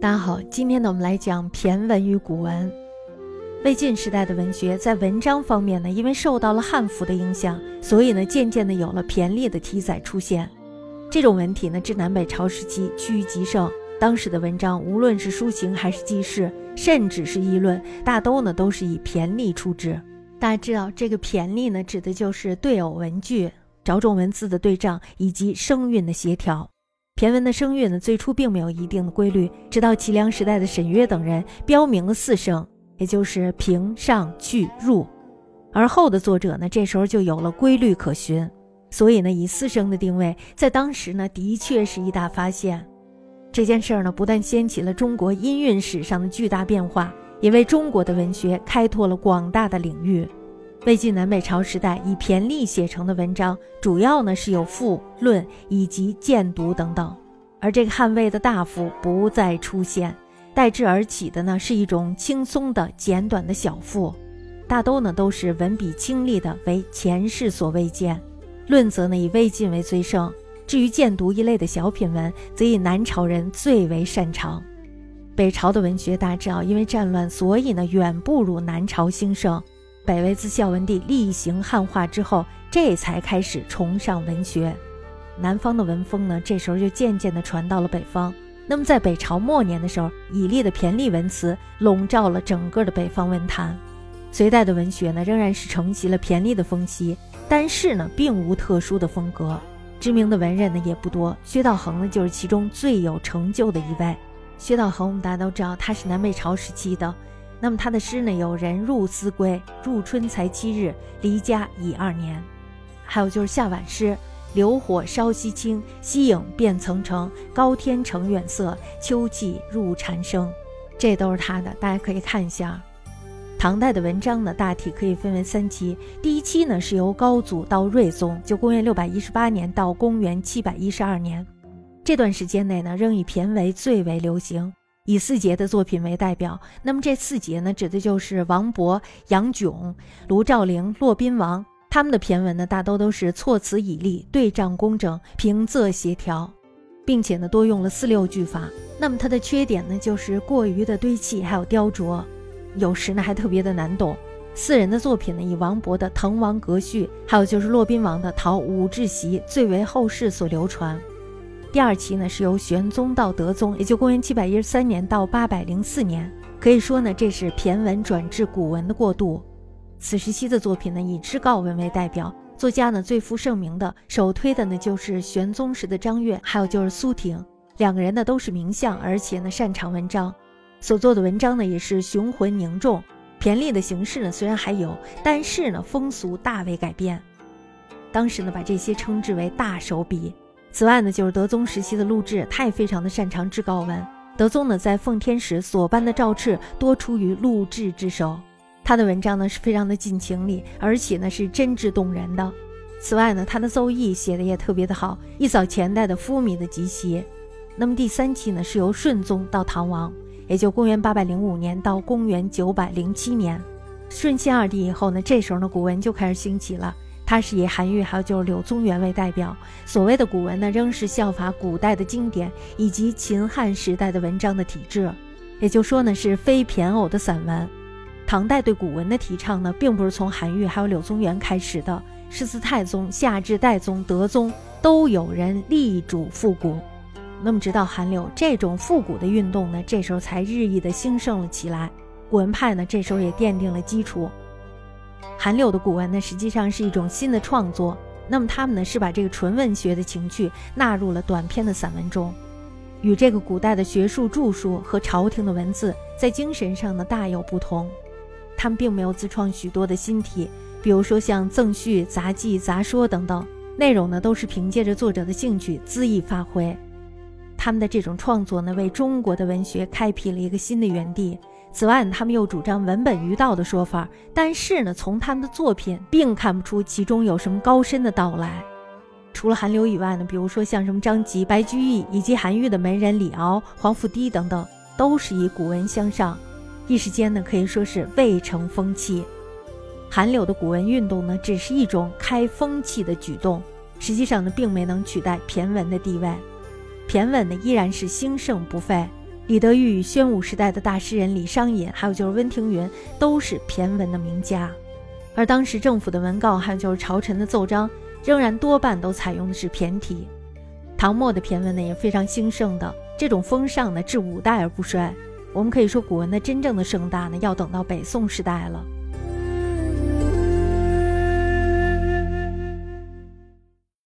大家好，今天呢，我们来讲骈文与古文。魏晋时代的文学在文章方面呢，因为受到了汉服的影响，所以呢，渐渐的有了骈俪的题材出现。这种文体呢，至南北朝时期趋于极盛。当时的文章，无论是抒情还是记事，甚至是议论，大都呢都是以骈俪出之。大家知道，这个骈俪呢，指的就是对偶文句、着重文字的对仗以及声韵的协调。骈文的声韵呢，最初并没有一定的规律，直到齐梁时代的沈约等人标明了四声，也就是平、上、去、入。而后的作者呢，这时候就有了规律可循，所以呢，以四声的定位，在当时呢，的确是一大发现。这件事儿呢，不但掀起了中国音韵史上的巨大变化，也为中国的文学开拓了广大的领域。魏晋南北朝时代以骈俪写成的文章，主要呢是有赋、论以及荐读等等，而这个汉魏的大赋不再出现，代之而起的呢是一种轻松的简短的小赋，大都呢都是文笔清丽的，为前世所未见。论则呢以魏晋为最盛，至于荐读一类的小品文，则以南朝人最为擅长。北朝的文学大致啊，因为战乱，所以呢远不如南朝兴盛。北魏自孝文帝厉行汉化之后，这才开始崇尚文学。南方的文风呢，这时候就渐渐地传到了北方。那么在北朝末年的时候，以立的骈俪文辞笼罩了整个的北方文坛。隋代的文学呢，仍然是承袭了骈俪的风气，但是呢，并无特殊的风格。知名的文人呢也不多，薛道衡呢就是其中最有成就的一位。薛道衡，我们大家都知道，他是南北朝时期的。那么他的诗呢，有人入思归，入春才七日，离家已二年。还有就是夏晚诗，流火烧西青，西影变层层，高天成远色，秋气入蝉声，这都是他的，大家可以看一下。唐代的文章呢，大体可以分为三期，第一期呢是由高祖到睿宗，就公元六百一十八年到公元七百一十二年，这段时间内呢，仍以骈为最为流行。以四杰的作品为代表，那么这四杰呢，指的就是王勃、杨炯、卢照邻、骆宾王，他们的骈文呢，大都都是措辞绮丽、对仗工整、平仄协调，并且呢，多用了四六句法。那么它的缺点呢，就是过于的堆砌，还有雕琢，有时呢，还特别的难懂。四人的作品呢，以王勃的《滕王阁序》，还有就是骆宾王的《讨武志檄》最为后世所流传。第二期呢是由玄宗到德宗，也就公元七百一十三年到八百零四年，可以说呢这是骈文转至古文的过渡。此时期的作品呢以志告文为代表，作家呢最负盛名的，首推的呢就是玄宗时的张悦，还有就是苏挺，两个人呢都是名相，而且呢擅长文章，所做的文章呢也是雄浑凝重。骈俪的形式呢虽然还有，但是呢风俗大为改变。当时呢把这些称之为大手笔。此外呢，就是德宗时期的陆贽，他也非常的擅长制稿文。德宗呢，在奉天时所颁的诏敕多出于陆贽之手。他的文章呢，是非常的尽情理，而且呢，是真挚动人的。此外呢，他的奏议写的也特别的好，一扫前代的浮靡的疾习。那么第三期呢，是由顺宗到唐王，也就公元八百零五年到公元九百零七年，顺献二帝以后呢，这时候呢，古文就开始兴起了。它是以韩愈还有就是柳宗元为代表，所谓的古文呢，仍是效法古代的经典以及秦汉时代的文章的体制，也就说呢，是非骈偶的散文。唐代对古文的提倡呢，并不是从韩愈还有柳宗元开始的，是自太宗下至代宗、德宗都有人力主复古。那么直到韩柳，这种复古的运动呢，这时候才日益的兴盛了起来，古文派呢，这时候也奠定了基础。韩柳的古文呢，实际上是一种新的创作。那么他们呢，是把这个纯文学的情趣纳入了短篇的散文中，与这个古代的学术著述和朝廷的文字在精神上呢大有不同。他们并没有自创许多的新体，比如说像赠序、杂记、杂说等等，内容呢都是凭借着作者的兴趣恣意发挥。他们的这种创作呢，为中国的文学开辟了一个新的园地。此外，他们又主张文本于道的说法，但是呢，从他们的作品并看不出其中有什么高深的道来。除了韩流以外呢，比如说像什么张籍、白居易以及韩愈的门人李敖、黄甫堤等等，都是以古文相上，一时间呢可以说是未成风气。韩柳的古文运动呢，只是一种开风气的举动，实际上呢，并没能取代骈文的地位。骈文呢，依然是兴盛不废。李德裕、宣武时代的大诗人李商隐，还有就是温庭筠，都是骈文的名家。而当时政府的文告，还有就是朝臣的奏章，仍然多半都采用的是骈体。唐末的骈文呢，也非常兴盛的，这种风尚呢，至五代而不衰。我们可以说，古文的真正的盛大呢，要等到北宋时代了。